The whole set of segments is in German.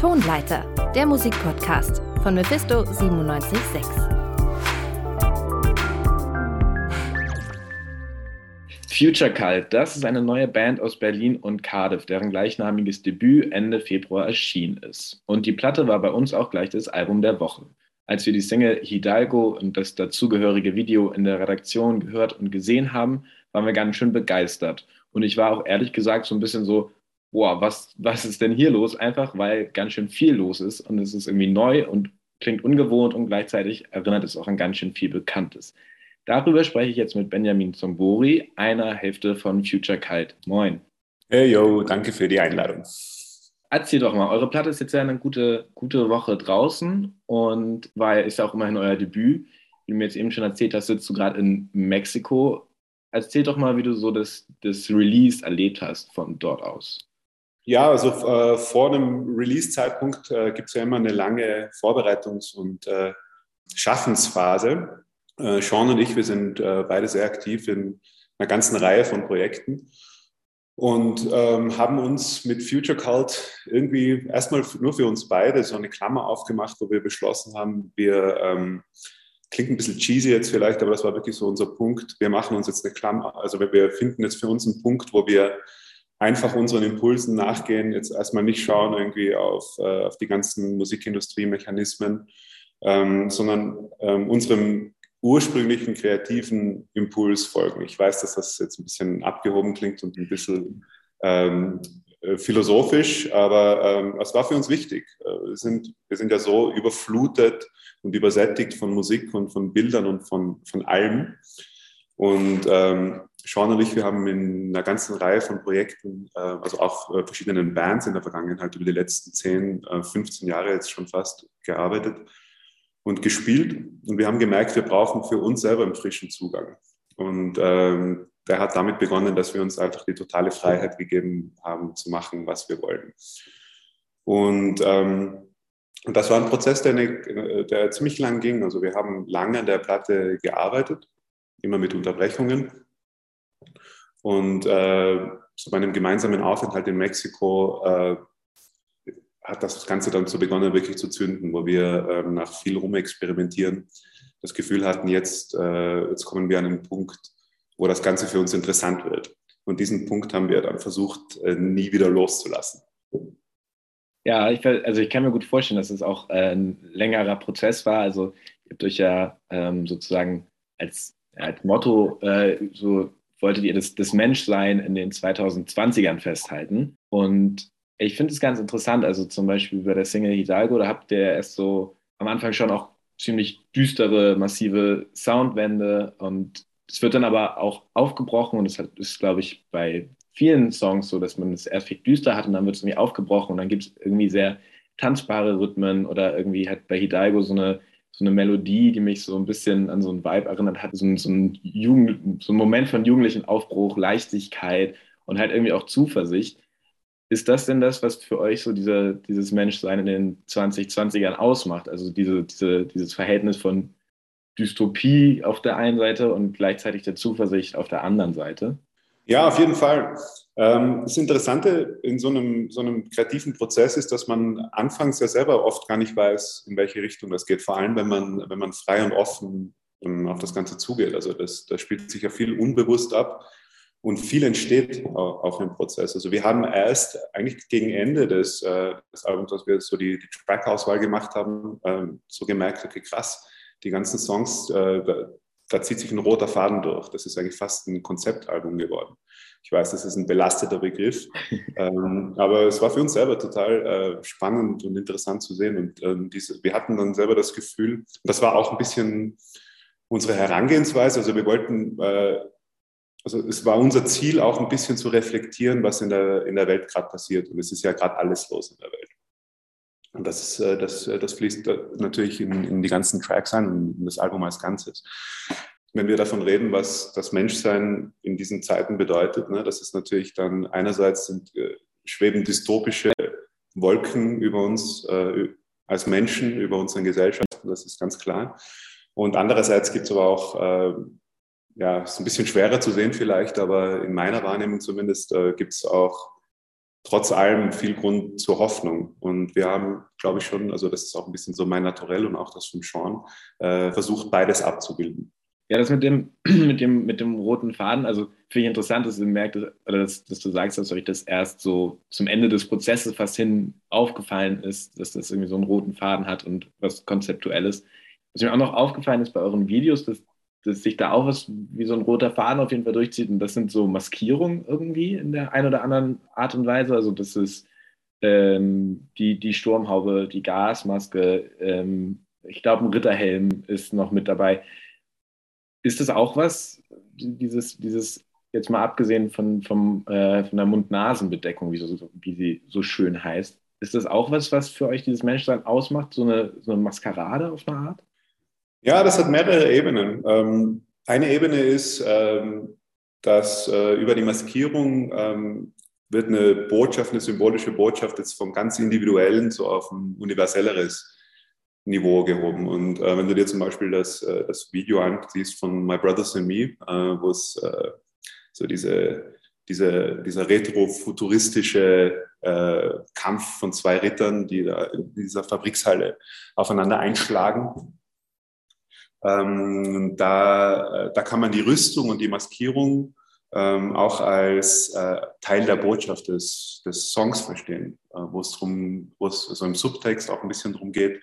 Tonleiter, der Musikpodcast von Mephisto 976. Future Cult, das ist eine neue Band aus Berlin und Cardiff, deren gleichnamiges Debüt Ende Februar erschienen ist. Und die Platte war bei uns auch gleich das Album der Woche. Als wir die Single Hidalgo und das dazugehörige Video in der Redaktion gehört und gesehen haben, waren wir ganz schön begeistert. Und ich war auch ehrlich gesagt so ein bisschen so, boah, was, was ist denn hier los? Einfach weil ganz schön viel los ist und es ist irgendwie neu und klingt ungewohnt und gleichzeitig erinnert es auch an ganz schön viel Bekanntes. Darüber spreche ich jetzt mit Benjamin Zombori, einer Hälfte von Future Cult. Moin. Hey yo, danke für die Einladung. Erzähl doch mal, eure Platte ist jetzt ja eine gute, gute Woche draußen und weil ist ja auch immerhin euer Debüt. Wie du mir jetzt eben schon erzählt hast, sitzt du gerade in Mexiko. Erzähl doch mal, wie du so das, das Release erlebt hast von dort aus. Ja, also äh, vor einem Release-Zeitpunkt äh, gibt es ja immer eine lange Vorbereitungs- und äh, Schaffensphase. Äh, Sean und ich, wir sind äh, beide sehr aktiv in einer ganzen Reihe von Projekten und ähm, haben uns mit Future Cult irgendwie erstmal nur für uns beide so eine Klammer aufgemacht, wo wir beschlossen haben, wir ähm, klingt ein bisschen cheesy jetzt vielleicht, aber das war wirklich so unser Punkt. Wir machen uns jetzt eine Klammer, also wir finden jetzt für uns einen Punkt, wo wir einfach unseren Impulsen nachgehen, jetzt erstmal nicht schauen irgendwie auf, äh, auf die ganzen Musikindustrie-Mechanismen, ähm, sondern ähm, unserem ursprünglichen kreativen Impuls folgen. Ich weiß, dass das jetzt ein bisschen abgehoben klingt und ein bisschen ähm, äh, philosophisch, aber ähm, es war für uns wichtig. Äh, wir sind, wir sind ja so überflutet und übersättigt von Musik und von Bildern und von, von allem. Und ähm, Sean und ich, wir haben in einer ganzen Reihe von Projekten, äh, also auch äh, verschiedenen Bands in der Vergangenheit über die letzten 10, äh, 15 Jahre jetzt schon fast gearbeitet und gespielt. Und wir haben gemerkt, wir brauchen für uns selber einen frischen Zugang. Und ähm, der hat damit begonnen, dass wir uns einfach die totale Freiheit gegeben haben, zu machen, was wir wollen. Und, ähm, das war ein Prozess, der, eine, der ziemlich lang ging. Also wir haben lange an der Platte gearbeitet, immer mit Unterbrechungen. Und äh, zu meinem gemeinsamen Aufenthalt in Mexiko äh, hat das Ganze dann so begonnen, wirklich zu zünden, wo wir ähm, nach viel rumexperimentieren das Gefühl hatten, jetzt, äh, jetzt kommen wir an einen Punkt, wo das Ganze für uns interessant wird. Und diesen Punkt haben wir dann versucht, äh, nie wieder loszulassen. Ja, ich, also ich kann mir gut vorstellen, dass es auch äh, ein längerer Prozess war. Also ihr habt euch ja ähm, sozusagen als, als Motto äh, so wolltet ihr das, das Menschsein in den 2020ern festhalten. Und ich finde es ganz interessant, also zum Beispiel bei der Single Hidalgo, da habt ihr erst so am Anfang schon auch ziemlich düstere, massive Soundwände und es wird dann aber auch aufgebrochen und es ist, glaube ich, bei vielen Songs so, dass man es erst viel düster hat und dann wird es irgendwie aufgebrochen und dann gibt es irgendwie sehr tanzbare Rhythmen oder irgendwie hat bei Hidalgo so eine so eine Melodie, die mich so ein bisschen an so einen Vibe erinnert hat, so ein, so ein, so ein Moment von jugendlichen Aufbruch, Leichtigkeit und halt irgendwie auch Zuversicht. Ist das denn das, was für euch so diese, dieses Menschsein in den 2020ern ausmacht? Also diese, diese, dieses Verhältnis von Dystopie auf der einen Seite und gleichzeitig der Zuversicht auf der anderen Seite? Ja, auf jeden Fall. Ähm, das Interessante in so einem, so einem kreativen Prozess ist, dass man anfangs ja selber oft gar nicht weiß, in welche Richtung das geht. Vor allem, wenn man, wenn man frei und offen auf das Ganze zugeht. Also das, da spielt sich ja viel unbewusst ab und viel entsteht auch im Prozess. Also wir haben erst eigentlich gegen Ende des, äh, des Albums, als wir so die, die Track-Auswahl gemacht haben, ähm, so gemerkt, okay, krass, die ganzen Songs, äh, da zieht sich ein roter Faden durch. Das ist eigentlich fast ein Konzeptalbum geworden. Ich weiß, das ist ein belasteter Begriff, ähm, aber es war für uns selber total äh, spannend und interessant zu sehen. Und ähm, diese, wir hatten dann selber das Gefühl, das war auch ein bisschen unsere Herangehensweise. Also wir wollten, äh, also es war unser Ziel auch ein bisschen zu reflektieren, was in der, in der Welt gerade passiert. Und es ist ja gerade alles los in der Welt. Und das, äh, das, äh, das fließt äh, natürlich in, in die ganzen Tracks ein und in das Album als Ganzes. Wenn wir davon reden, was das Menschsein in diesen Zeiten bedeutet, ne, das ist natürlich dann einerseits sind, äh, schweben dystopische Wolken über uns äh, als Menschen, über unsere Gesellschaften, das ist ganz klar. Und andererseits gibt es aber auch, äh, ja, ist ein bisschen schwerer zu sehen vielleicht, aber in meiner Wahrnehmung zumindest äh, gibt es auch trotz allem viel Grund zur Hoffnung. Und wir haben, glaube ich, schon, also das ist auch ein bisschen so mein Naturell und auch das von Sean, äh, versucht, beides abzubilden. Ja, das mit dem, mit dem, mit dem roten Faden, also finde ich interessant, dass du merkst, oder dass, dass, du sagst, dass euch das erst so zum Ende des Prozesses fast hin aufgefallen ist, dass das irgendwie so einen roten Faden hat und was Konzeptuelles. Was mir auch noch aufgefallen ist bei euren Videos, dass, dass sich da auch was wie so ein roter Faden auf jeden Fall durchzieht und das sind so Maskierungen irgendwie in der einen oder anderen Art und Weise. Also das ist ähm, die, die Sturmhaube, die Gasmaske, ähm, ich glaube ein Ritterhelm ist noch mit dabei. Ist das auch was, dieses, dieses jetzt mal abgesehen von, vom, äh, von der Mund-Nasen-Bedeckung, wie, so, wie sie so schön heißt, ist das auch was, was für euch dieses Menschsein ausmacht, so eine, so eine Maskerade auf eine Art? Ja, das hat mehrere Ebenen. Ähm, eine Ebene ist, ähm, dass äh, über die Maskierung ähm, wird eine Botschaft, eine symbolische Botschaft jetzt vom ganz Individuellen so auf ein universelleres Niveau gehoben. Und äh, wenn du dir zum Beispiel das, äh, das Video ansiehst von My Brothers and Me, äh, wo es äh, so diese, diese, dieser retro-futuristische äh, Kampf von zwei Rittern, die da in dieser Fabrikshalle aufeinander einschlagen. Ähm, da, äh, da kann man die Rüstung und die Maskierung ähm, auch als äh, Teil der Botschaft des, des Songs verstehen, äh, wo es drum, wo es so im Subtext auch ein bisschen darum geht,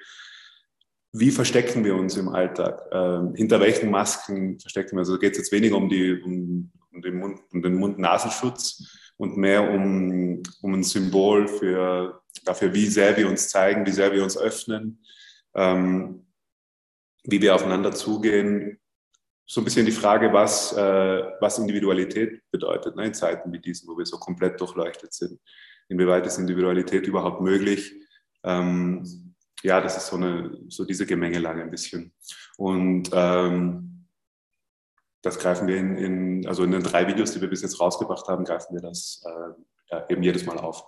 wie verstecken wir uns im Alltag? Ähm, hinter welchen Masken verstecken wir uns? Also geht es jetzt weniger um, die, um, um den Mund, um den Mund-Nasenschutz und mehr um, um ein Symbol für, dafür, wie sehr wir uns zeigen, wie sehr wir uns öffnen, ähm, wie wir aufeinander zugehen. So ein bisschen die Frage, was, äh, was Individualität bedeutet ne, in Zeiten wie diesen, wo wir so komplett durchleuchtet sind. Inwieweit ist Individualität überhaupt möglich? Ähm, ja, das ist so, eine, so diese Gemengelage ein bisschen. Und ähm, das greifen wir in, in, also in den drei Videos, die wir bis jetzt rausgebracht haben, greifen wir das äh, eben jedes Mal auf.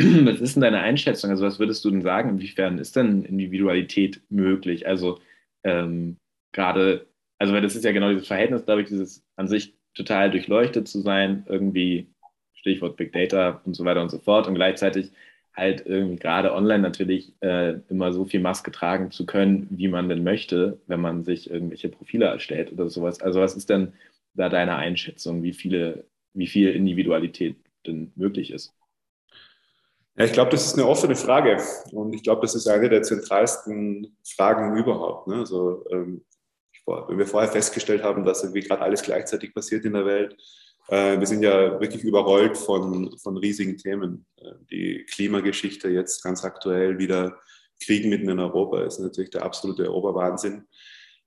Was ist denn deine Einschätzung? Also was würdest du denn sagen? Inwiefern ist denn Individualität möglich? Also ähm, gerade, also weil das ist ja genau dieses Verhältnis, glaube ich, dieses an sich total durchleuchtet zu sein, irgendwie Stichwort Big Data und so weiter und so fort und gleichzeitig halt irgendwie gerade online natürlich äh, immer so viel Maske tragen zu können, wie man denn möchte, wenn man sich irgendwelche Profile erstellt oder sowas. Also was ist denn da deine Einschätzung, wie viele, wie viel Individualität denn möglich ist? Ja, ich glaube, das ist eine offene Frage und ich glaube, das ist eine der zentralsten Fragen überhaupt. Ne? Also, ähm, wenn wir vorher festgestellt haben, dass irgendwie gerade alles gleichzeitig passiert in der Welt, äh, wir sind ja wirklich überrollt von, von riesigen Themen. Äh, die Klimageschichte jetzt ganz aktuell wieder Krieg mitten in Europa ist natürlich der absolute Oberwahnsinn.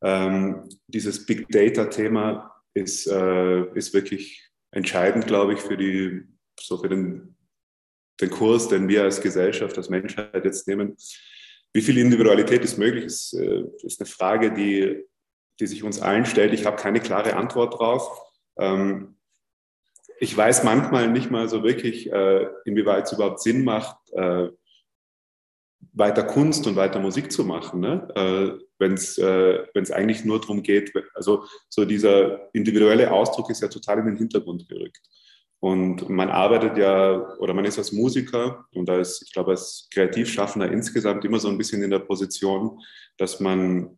Ähm, dieses Big Data-Thema ist, äh, ist wirklich entscheidend, glaube ich, für, die, so für den, den Kurs, den wir als Gesellschaft, als Menschheit jetzt nehmen. Wie viel Individualität ist möglich, ist, äh, ist eine Frage, die, die sich uns allen stellt. Ich habe keine klare Antwort drauf. Ähm, ich weiß manchmal nicht mal so wirklich, äh, inwieweit es überhaupt Sinn macht, äh, weiter Kunst und weiter Musik zu machen, ne? äh, wenn es äh, eigentlich nur darum geht, also so dieser individuelle Ausdruck ist ja total in den Hintergrund gerückt. Und man arbeitet ja, oder man ist als Musiker und als, ich glaube, als Kreativschaffender insgesamt immer so ein bisschen in der Position, dass man,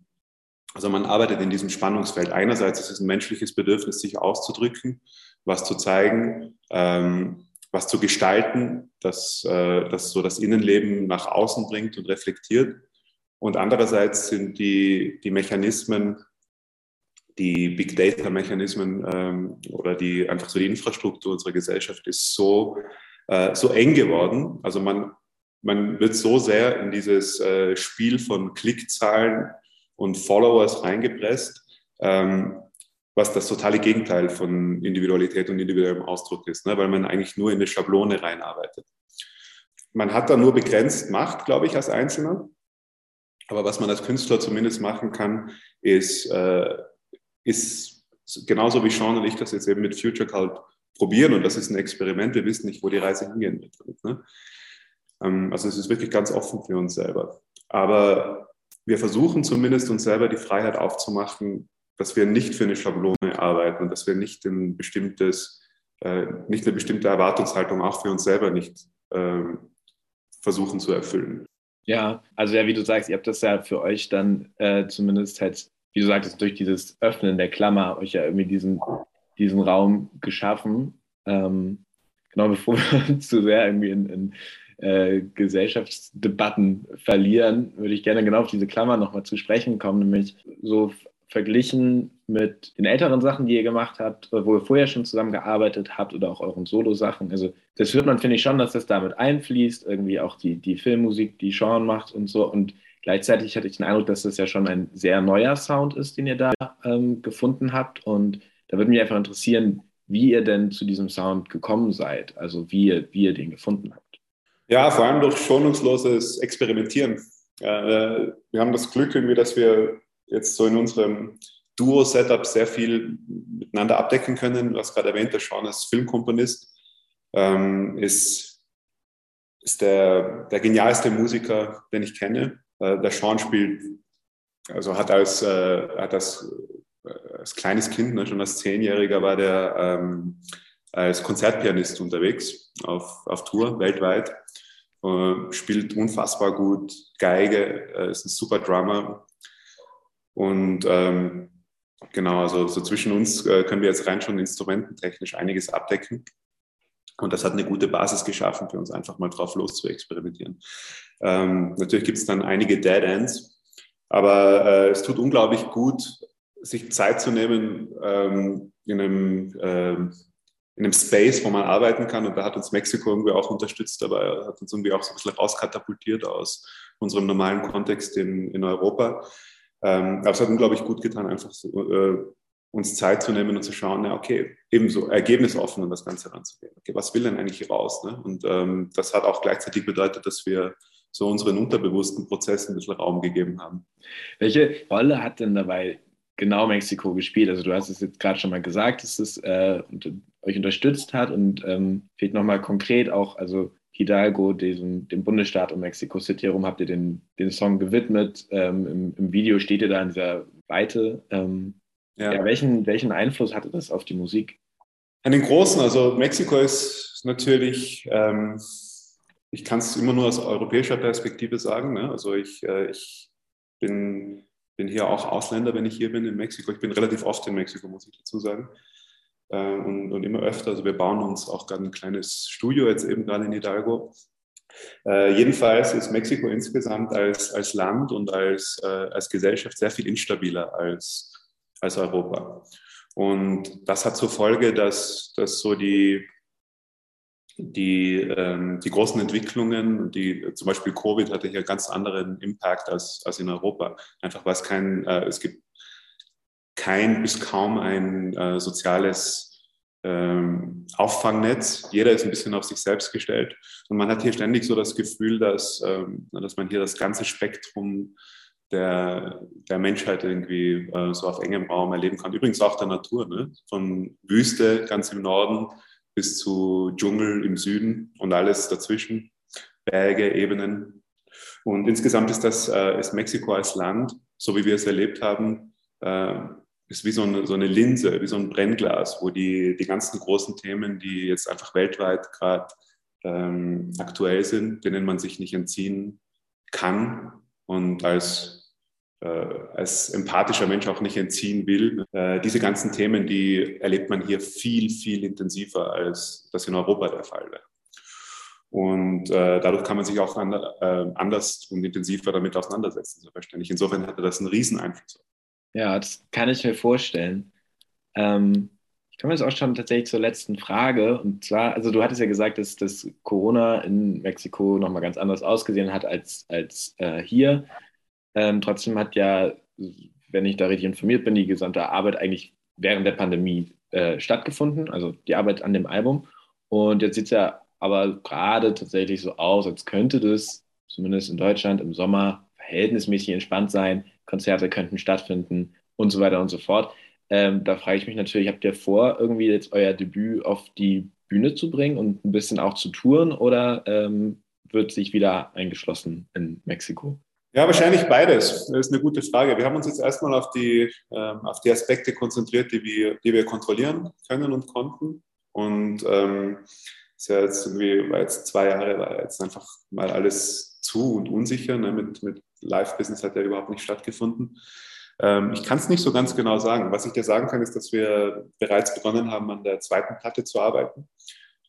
also man arbeitet in diesem Spannungsfeld. Einerseits ist es ein menschliches Bedürfnis, sich auszudrücken was zu zeigen, ähm, was zu gestalten, das, äh, das so das Innenleben nach außen bringt und reflektiert. Und andererseits sind die, die Mechanismen, die Big Data-Mechanismen ähm, oder die einfach so die Infrastruktur unserer Gesellschaft ist so, äh, so eng geworden. Also man, man wird so sehr in dieses äh, Spiel von Klickzahlen und Followers reingepresst, ähm, was das totale Gegenteil von Individualität und individuellem Ausdruck ist, ne? weil man eigentlich nur in eine Schablone reinarbeitet. Man hat da nur begrenzt Macht, glaube ich, als Einzelner. Aber was man als Künstler zumindest machen kann, ist, äh, ist genauso wie Sean und ich das jetzt eben mit Future Cult probieren. Und das ist ein Experiment. Wir wissen nicht, wo die Reise hingehen wird. Ne? Ähm, also es ist wirklich ganz offen für uns selber. Aber wir versuchen zumindest uns selber die Freiheit aufzumachen, dass wir nicht für eine Schablone arbeiten und dass wir nicht ein bestimmtes äh, nicht eine bestimmte Erwartungshaltung auch für uns selber nicht ähm, versuchen zu erfüllen. Ja, also ja, wie du sagst, ihr habt das ja für euch dann äh, zumindest halt, wie du sagtest, durch dieses Öffnen der Klammer euch ja irgendwie diesen, diesen Raum geschaffen. Ähm, genau bevor wir zu sehr irgendwie in, in äh, Gesellschaftsdebatten verlieren, würde ich gerne genau auf diese Klammer nochmal zu sprechen kommen, nämlich so verglichen mit den älteren Sachen, die ihr gemacht habt, wo ihr vorher schon zusammengearbeitet habt oder auch euren Solo-Sachen. Also das hört man, finde ich, schon, dass das damit einfließt, irgendwie auch die, die Filmmusik, die Sean macht und so. Und gleichzeitig hatte ich den Eindruck, dass das ja schon ein sehr neuer Sound ist, den ihr da ähm, gefunden habt. Und da würde mich einfach interessieren, wie ihr denn zu diesem Sound gekommen seid, also wie ihr, wie ihr den gefunden habt. Ja, vor allem durch schonungsloses Experimentieren. Äh, wir haben das Glück irgendwie, dass wir jetzt so in unserem Duo-Setup sehr viel miteinander abdecken können. Du hast gerade erwähnt, der Sean ist Filmkomponist, ähm, ist, ist der, der genialste Musiker, den ich kenne. Äh, der Sean spielt, also hat als, äh, hat als, äh, als kleines Kind, ne, schon als Zehnjähriger, war der ähm, als Konzertpianist unterwegs auf, auf Tour weltweit. Äh, spielt unfassbar gut Geige, äh, ist ein super Drummer, und ähm, genau, also so zwischen uns äh, können wir jetzt rein schon instrumententechnisch einiges abdecken. Und das hat eine gute Basis geschaffen für uns, einfach mal drauf los zu experimentieren. Ähm, natürlich gibt es dann einige Dead Ends, aber äh, es tut unglaublich gut, sich Zeit zu nehmen ähm, in, einem, äh, in einem Space, wo man arbeiten kann. Und da hat uns Mexiko irgendwie auch unterstützt, aber hat uns irgendwie auch so ein bisschen rauskatapultiert aus unserem normalen Kontext in, in Europa. Ähm, aber es hat unglaublich gut getan, einfach so, äh, uns Zeit zu nehmen und zu schauen, ja, okay, ebenso ergebnisoffen an das Ganze ranzugehen. Okay, was will denn eigentlich raus? Ne? Und ähm, das hat auch gleichzeitig bedeutet, dass wir so unseren unterbewussten Prozessen ein bisschen Raum gegeben haben. Welche Rolle hat denn dabei genau Mexiko gespielt? Also du hast es jetzt gerade schon mal gesagt, dass es äh, euch unterstützt hat und ähm, fehlt nochmal konkret auch, also Hidalgo, diesem, dem Bundesstaat um Mexico City herum, habt ihr den, den Song gewidmet. Ähm, im, im, Video steht ihr da in dieser Weite. Ähm, ja. ja. welchen, welchen Einfluss hatte das auf die Musik? Einen großen. Also Mexiko ist natürlich, ähm, ich kann es immer nur aus europäischer Perspektive sagen. Ne? Also ich, äh, ich bin, bin hier auch Ausländer, wenn ich hier bin in Mexiko. Ich bin relativ oft in Mexiko, muss ich dazu sagen äh, und, und, immer öfter. Also wir bauen uns auch gerade ein kleines Studio jetzt eben gerade in Hidalgo. Äh, jedenfalls ist Mexiko insgesamt als, als Land und als, äh, als Gesellschaft sehr viel instabiler als, als Europa. Und das hat zur Folge, dass, dass so die, die, ähm, die großen Entwicklungen, die, zum Beispiel Covid hatte hier ganz anderen Impact als, als in Europa. Einfach weil es kein, äh, es gibt kein bis kaum ein äh, soziales ähm, Auffangnetz. Jeder ist ein bisschen auf sich selbst gestellt. Und man hat hier ständig so das Gefühl, dass, ähm, dass man hier das ganze Spektrum der, der Menschheit irgendwie äh, so auf engem Raum erleben kann. Übrigens auch der Natur, ne? von Wüste ganz im Norden bis zu Dschungel im Süden und alles dazwischen, Berge, Ebenen. Und insgesamt ist das äh, ist Mexiko als Land, so wie wir es erlebt haben, äh, ist wie so eine, so eine Linse, wie so ein Brennglas, wo die, die ganzen großen Themen, die jetzt einfach weltweit gerade ähm, aktuell sind, denen man sich nicht entziehen kann und als, äh, als empathischer Mensch auch nicht entziehen will. Äh, diese ganzen Themen, die erlebt man hier viel, viel intensiver, als das in Europa der Fall wäre. Und äh, dadurch kann man sich auch an, äh, anders und intensiver damit auseinandersetzen, selbstverständlich. Insofern hatte das einen riesen Einfluss. Ja, das kann ich mir vorstellen. Ähm, ich komme jetzt auch schon tatsächlich zur letzten Frage. Und zwar, also du hattest ja gesagt, dass, dass Corona in Mexiko nochmal ganz anders ausgesehen hat als, als äh, hier. Ähm, trotzdem hat ja, wenn ich da richtig informiert bin, die gesamte Arbeit eigentlich während der Pandemie äh, stattgefunden, also die Arbeit an dem Album. Und jetzt sieht es ja aber gerade tatsächlich so aus, als könnte das zumindest in Deutschland im Sommer verhältnismäßig entspannt sein. Konzerte könnten stattfinden und so weiter und so fort. Ähm, da frage ich mich natürlich, habt ihr vor, irgendwie jetzt euer Debüt auf die Bühne zu bringen und ein bisschen auch zu touren oder ähm, wird sich wieder eingeschlossen in Mexiko? Ja, wahrscheinlich beides. Das ist eine gute Frage. Wir haben uns jetzt erstmal auf die, ähm, auf die Aspekte konzentriert, die wir, die wir kontrollieren können und konnten. Und ähm, ist ja jetzt irgendwie, war jetzt zwei Jahre, war jetzt einfach mal alles zu und unsicher. Ne? Mit, mit Live-Business hat ja überhaupt nicht stattgefunden. Ähm, ich kann es nicht so ganz genau sagen. Was ich dir sagen kann, ist, dass wir bereits begonnen haben, an der zweiten Platte zu arbeiten.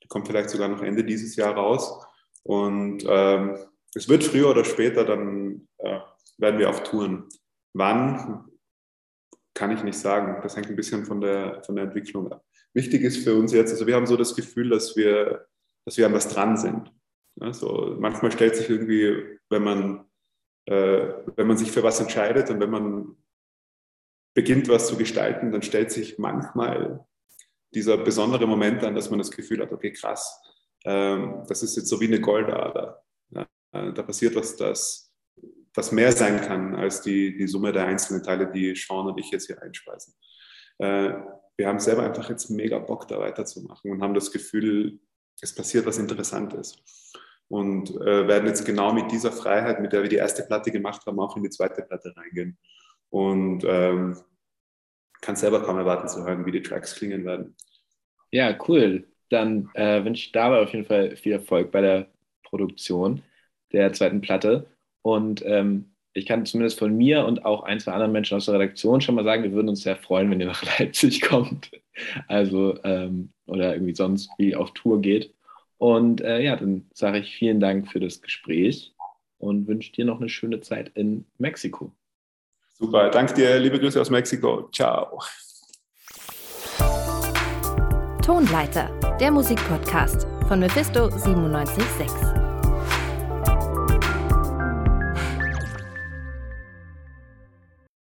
Die kommt vielleicht sogar noch Ende dieses Jahr raus. Und ähm, es wird früher oder später, dann äh, werden wir auf Touren. Wann, kann ich nicht sagen. Das hängt ein bisschen von der, von der Entwicklung ab. Wichtig ist für uns jetzt, also wir haben so das Gefühl, dass wir, dass wir an was dran sind. Also manchmal stellt sich irgendwie, wenn man, äh, wenn man sich für was entscheidet und wenn man beginnt, was zu gestalten, dann stellt sich manchmal dieser besondere Moment an, dass man das Gefühl hat, okay, krass, ähm, das ist jetzt so wie eine Goldader. Äh, da passiert was, das, das mehr sein kann als die, die Summe der einzelnen Teile, die Sean und ich jetzt hier einspeisen. Äh, wir haben selber einfach jetzt mega Bock, da weiterzumachen und haben das Gefühl, es passiert was Interessantes. Und äh, werden jetzt genau mit dieser Freiheit, mit der wir die erste Platte gemacht haben, auch in die zweite Platte reingehen. Und ähm, kann selber kaum erwarten zu hören, wie die Tracks klingen werden. Ja, cool. Dann äh, wünsche ich dabei auf jeden Fall viel Erfolg bei der Produktion der zweiten Platte. Und ähm, ich kann zumindest von mir und auch ein, zwei anderen Menschen aus der Redaktion schon mal sagen, wir würden uns sehr freuen, wenn ihr nach Leipzig kommt. Also, ähm, oder irgendwie sonst wie auf Tour geht. Und äh, ja, dann sage ich vielen Dank für das Gespräch und wünsche dir noch eine schöne Zeit in Mexiko. Super, danke dir, liebe Grüße aus Mexiko. Ciao. Tonleiter, der Musikpodcast von Mephisto 976.